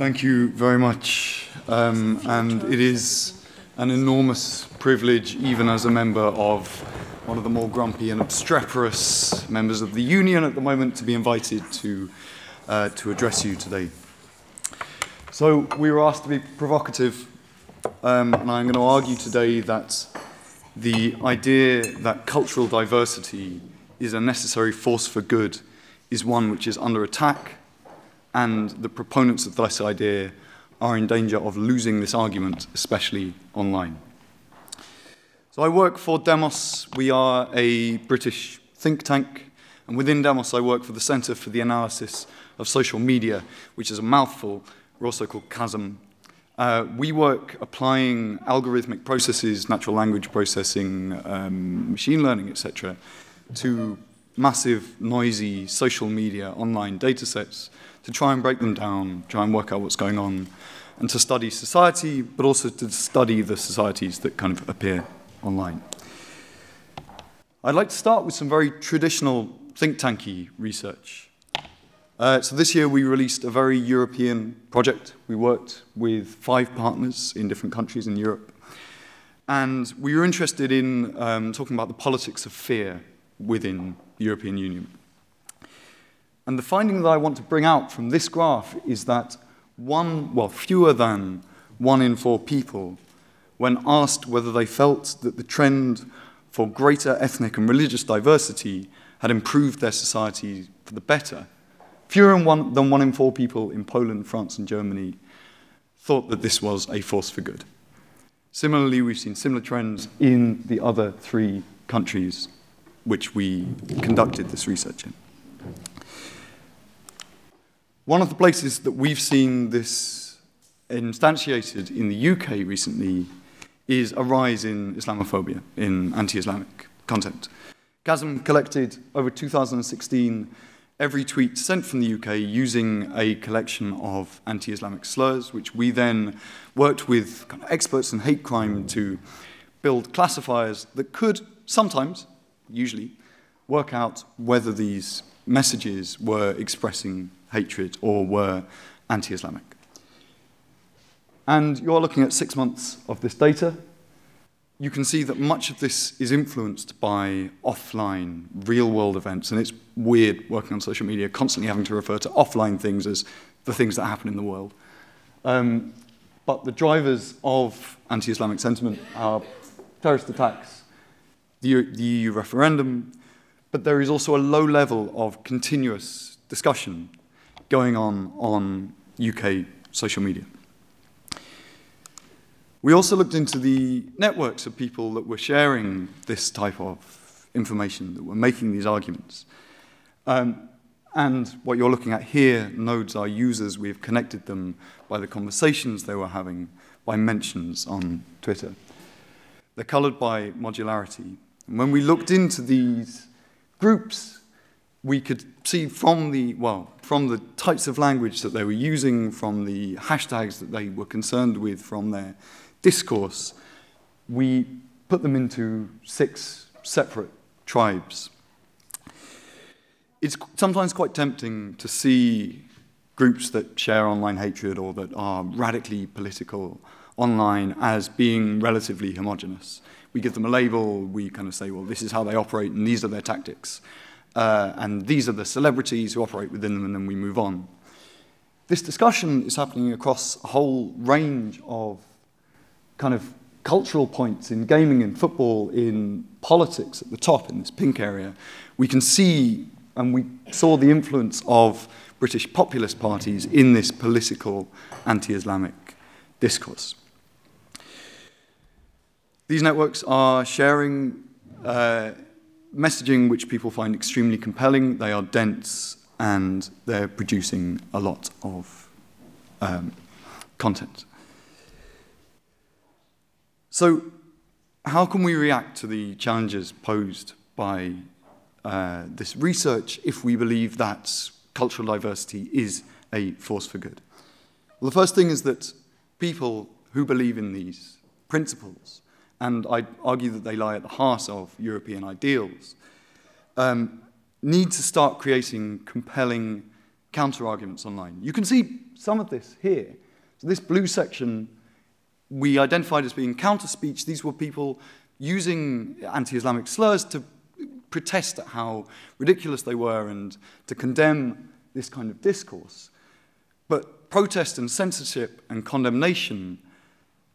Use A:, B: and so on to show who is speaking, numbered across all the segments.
A: Thank you very much. Um, and it is an enormous privilege, even as a member of one of the more grumpy and obstreperous members of the union at the moment, to be invited to, uh, to address you today. So, we were asked to be provocative, um, and I'm going to argue today that the idea that cultural diversity is a necessary force for good is one which is under attack and the proponents of this idea are in danger of losing this argument, especially online. So I work for Demos. We are a British think tank, and within Demos, I work for the Centre for the Analysis of Social Media, which is a mouthful. We're also called CASM. Uh, we work applying algorithmic processes, natural language processing, um, machine learning, etc., to massive, noisy social media online data sets to try and break them down, try and work out what's going on, and to study society, but also to study the societies that kind of appear online. I'd like to start with some very traditional think tanky research. Uh, so this year we released a very European project. We worked with five partners in different countries in Europe. And we were interested in um, talking about the politics of fear within the European Union. And the finding that I want to bring out from this graph is that one, well, fewer than one in four people, when asked whether they felt that the trend for greater ethnic and religious diversity had improved their society for the better, fewer than one, than one in four people in Poland, France, and Germany thought that this was a force for good. Similarly, we've seen similar trends in the other three countries which we conducted this research in. One of the places that we've seen this instantiated in the UK recently is a rise in Islamophobia, in anti Islamic content. CASM collected over 2016 every tweet sent from the UK using a collection of anti Islamic slurs, which we then worked with kind of experts in hate crime to build classifiers that could sometimes, usually, work out whether these messages were expressing hatred or were anti Islamic. And you're looking at six months of this data. You can see that much of this is influenced by offline, real world events. And it's weird working on social media, constantly having to refer to offline things as the things that happen in the world. Um, but the drivers of anti Islamic sentiment are terrorist attacks, the, the EU referendum, but there is also a low level of continuous discussion going on on UK social media. We also looked into the networks of people that were sharing this type of information, that were making these arguments. Um, and what you're looking at here, nodes are users. We've connected them by the conversations they were having, by mentions on Twitter. They're colored by modularity. And when we looked into these groups, we could see from the, well, from the types of language that they were using, from the hashtags that they were concerned with, from their discourse, we put them into six separate tribes. It's sometimes quite tempting to see groups that share online hatred or that are radically political online as being relatively homogenous. We give them a label, we kind of say, well, this is how they operate and these are their tactics uh, and these are the celebrities who operate within them, and then we move on. This discussion is happening across a whole range of kind of cultural points in gaming, in football, in politics at the top, in this pink area. We can see, and we saw the influence of British populist parties in this political anti Islamic discourse. These networks are sharing. Uh, messaging which people find extremely compelling. They are dense and they're producing a lot of um, content. So, how can we react to the challenges posed by uh, this research if we believe that cultural diversity is a force for good? Well, the first thing is that people who believe in these principles and I argue that they lie at the heart of European ideals, um, need to start creating compelling counter arguments online. You can see some of this here. So, this blue section we identified as being counter speech. These were people using anti Islamic slurs to protest at how ridiculous they were and to condemn this kind of discourse. But protest and censorship and condemnation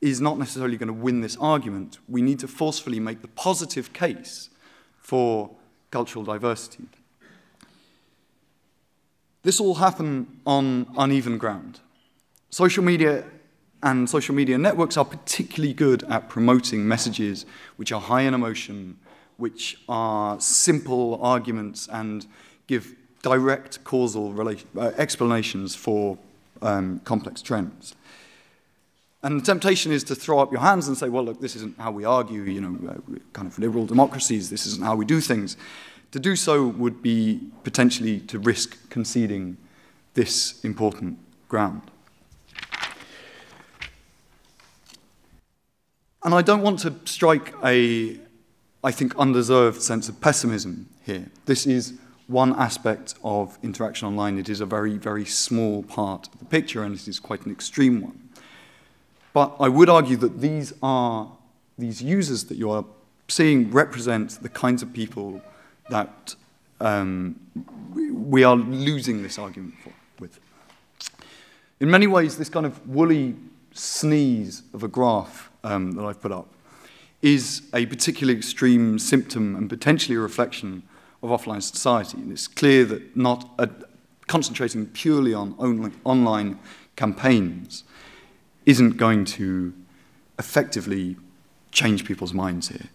A: is not necessarily going to win this argument. We need to forcefully make the positive case for cultural diversity. This all happened on uneven ground. Social media and social media networks are particularly good at promoting messages which are high in emotion, which are simple arguments, and give direct causal relation, uh, explanations for um, complex trends. And the temptation is to throw up your hands and say, well, look, this isn't how we argue, you know, uh, kind of liberal democracies, this isn't how we do things. To do so would be potentially to risk conceding this important ground. And I don't want to strike a, I think, undeserved sense of pessimism here. This is one aspect of interaction online. It is a very, very small part of the picture, and it is quite an extreme one. But I would argue that these are these users that you are seeing represent the kinds of people that um, we are losing this argument for, with. In many ways, this kind of woolly sneeze of a graph um, that I've put up is a particularly extreme symptom and potentially a reflection of offline society. And it's clear that not a, concentrating purely on only online campaigns isn't going to effectively change people's minds here.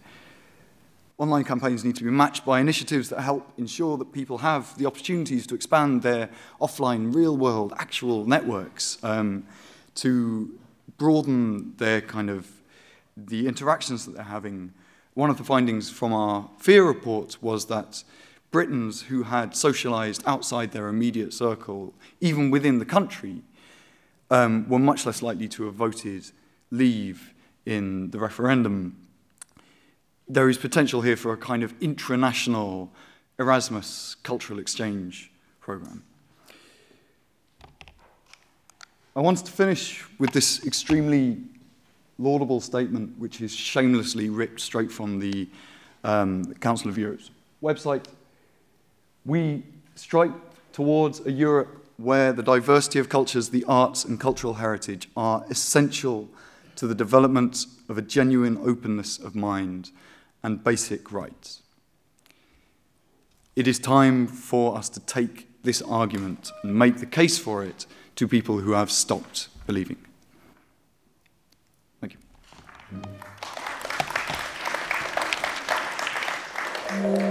A: Online campaigns need to be matched by initiatives that help ensure that people have the opportunities to expand their offline, real world, actual networks, um, to broaden their kind of the interactions that they're having, one of the findings from our fear report was that Britons who had socialized outside their immediate circle, even within the country, um, were much less likely to have voted leave in the referendum. There is potential here for a kind of intranational Erasmus cultural exchange program. I wanted to finish with this extremely laudable statement, which is shamelessly ripped straight from the um, Council of Europe's website. We strike towards a Europe where the diversity of cultures, the arts, and cultural heritage are essential to the development of a genuine openness of mind and basic rights. It is time for us to take this argument and make the case for it to people who have stopped believing. Thank you.